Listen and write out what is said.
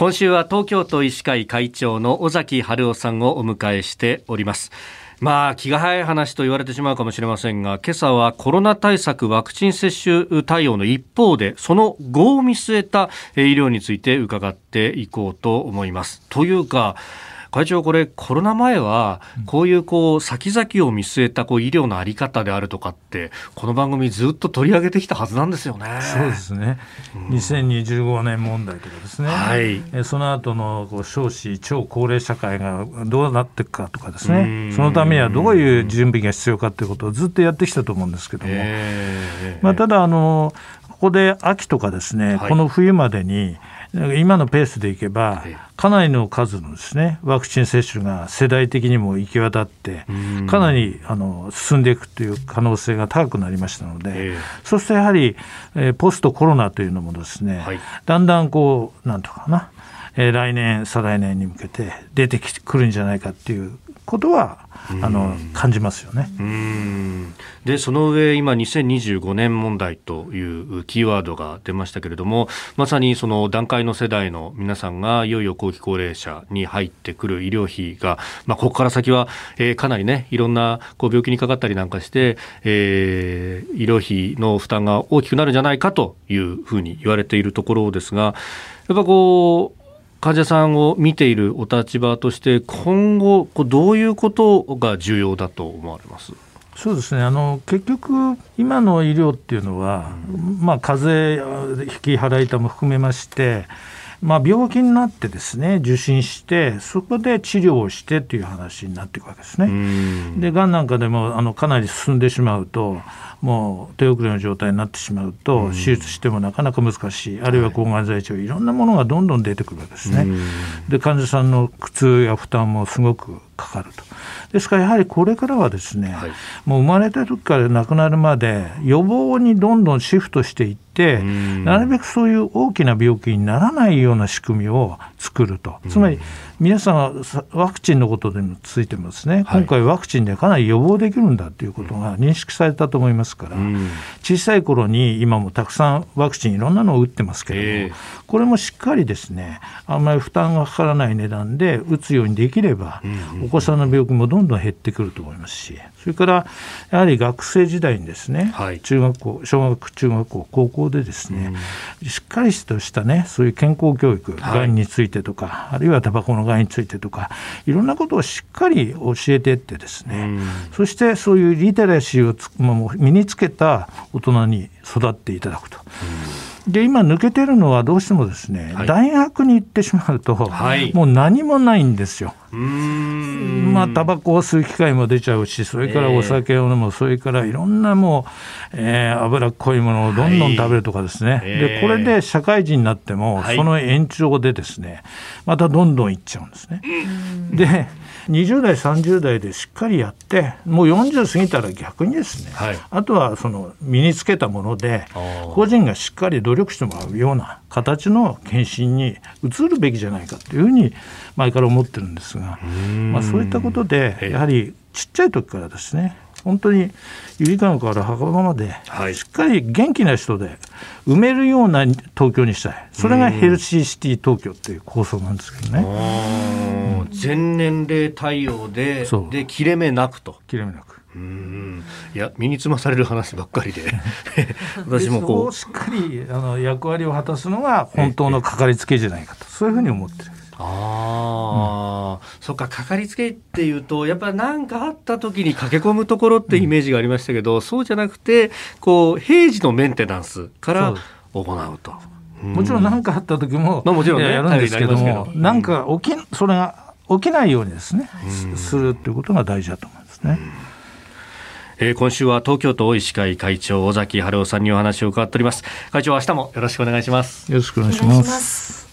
今週は東京都医師会会長の尾崎春夫さんをお迎えしております。まあ気が早い話と言われてしまうかもしれませんが今朝はコロナ対策ワクチン接種対応の一方でその後を見据えた医療について伺っていこうと思います。というか会長、これ、コロナ前は、こういうこう先々を見据えたこう医療の在り方であるとかって、この番組、ずっと取り上げてきたはずなんですよね。そうですね、うん、2025年問題とかですね、はい、えその後のこの少子、超高齢社会がどうなっていくかとかですね、そのためにはどういう準備が必要かということをずっとやってきたと思うんですけども、えー、まあ、ただあの、ここで秋とかですね、はい、この冬までに、今のペースでいけば、かなりの数のですねワクチン接種が世代的にも行き渡って、かなりあの進んでいくという可能性が高くなりましたので、そしてやはり、えー、ポストコロナというのもですね、はい、だんだんこう、なんとかな、えー、来年、再来年に向けて出てくるんじゃないかっていうことはあの感じますよね。でその上今2025年問題というキーワードが出ましたけれどもまさにその段階の世代の皆さんがいよいよ後期高齢者に入ってくる医療費が、まあ、ここから先は、えー、かなりねいろんなこう病気にかかったりなんかして、えー、医療費の負担が大きくなるんじゃないかというふうに言われているところですがやっぱこう患者さんを見ているお立場として今後どういうことが重要だと思われます？そうですね。あの結局、今の医療っていうのは、うん、まあ、風邪引き払いたも含めまして、まあ、病気になってですね受診してそこで治療をしてという話になっていくわけですね。でがんなんかでもあのかなり進んでしまうともう手遅れの状態になってしまうと手術してもなかなか難しい。あるいは抗がん剤治療いろんなものがどんどん出てくるわけですね。で患者さんの苦痛や負担もすごくかかると。ですからやはりこれからはですね、はい、もう生まれた時から亡くなるまで予防にどんどんシフトしていって、なるべくそういう大きな病気にならないような仕組みを作ると。つまり皆さんワクチンのことでもついてもですね、今回ワクチンでかなり予防できるんだということが認識されたと思いますから、小さい頃に今もたくさんワクチンいろんなのを打ってますけれども、これもしっかりですねあんまり負担がかからない値段で打つようにできれば、お子さんの病気もどんどん減ってくると思いますしそれからやはり学生時代にですね、はい、中学校小学中学校高校でですね、うん、しっかりとしたねそういう健康教育、がんについてとかあるいはタバコのがんについてとかいろんなことをしっかり教えていってですね、うん、そしてそういうリテラシーをつ、まあ、身につけた大人に育っていただくと。うん。で今抜けてるのはどうしてもですね、はい、大学に行ってしまうと、はい、もう何もないんですよ。まあタバコを吸う機会も出ちゃうしそれからお酒を飲む、えー、それからいろんなもう、えー、脂っこいものをどんどん食べるとかですね、はい、でこれで社会人になっても、その延長でですねまたどんどんいっちゃうんですね。で20代30代でしっかりやってもう40過ぎたら逆にですね、はい、あとはその身につけたもので個人がしっかり努力してもらうような形の検診に移るべきじゃないかというふうに前から思ってるんですが、まあ、そういったことでやはりちっちゃい時からですね本当にゆりかごから墓場まで、しっかり元気な人で埋めるような東京にしたい。それがヘルシーシティ東京っていう構想なんですけどね。全年齢対応でで切れ目なくと。切れ目なくうんいや身につまされる話ばっかりで。私もこう。しっかりあの役割を果たすのが本当のかかりつけじゃないかと。そういうふうに思ってる。ああ、うん、そっかかかりつけっていうとやっぱ何かあった時に駆け込むところってイメージがありましたけど、うん、そうじゃなくてこう平時のメンテナンスから行うと。もちろん何かあった時も,、まあ、もちろん、ね、やるんですけども何か起きそれが起きないようにですね、するということが大事だと思うんですね。えー、今週は東京都医師会会長尾崎春夫さんにお話を伺っております。会長明日もよろしくお願いします。よろしくお願いします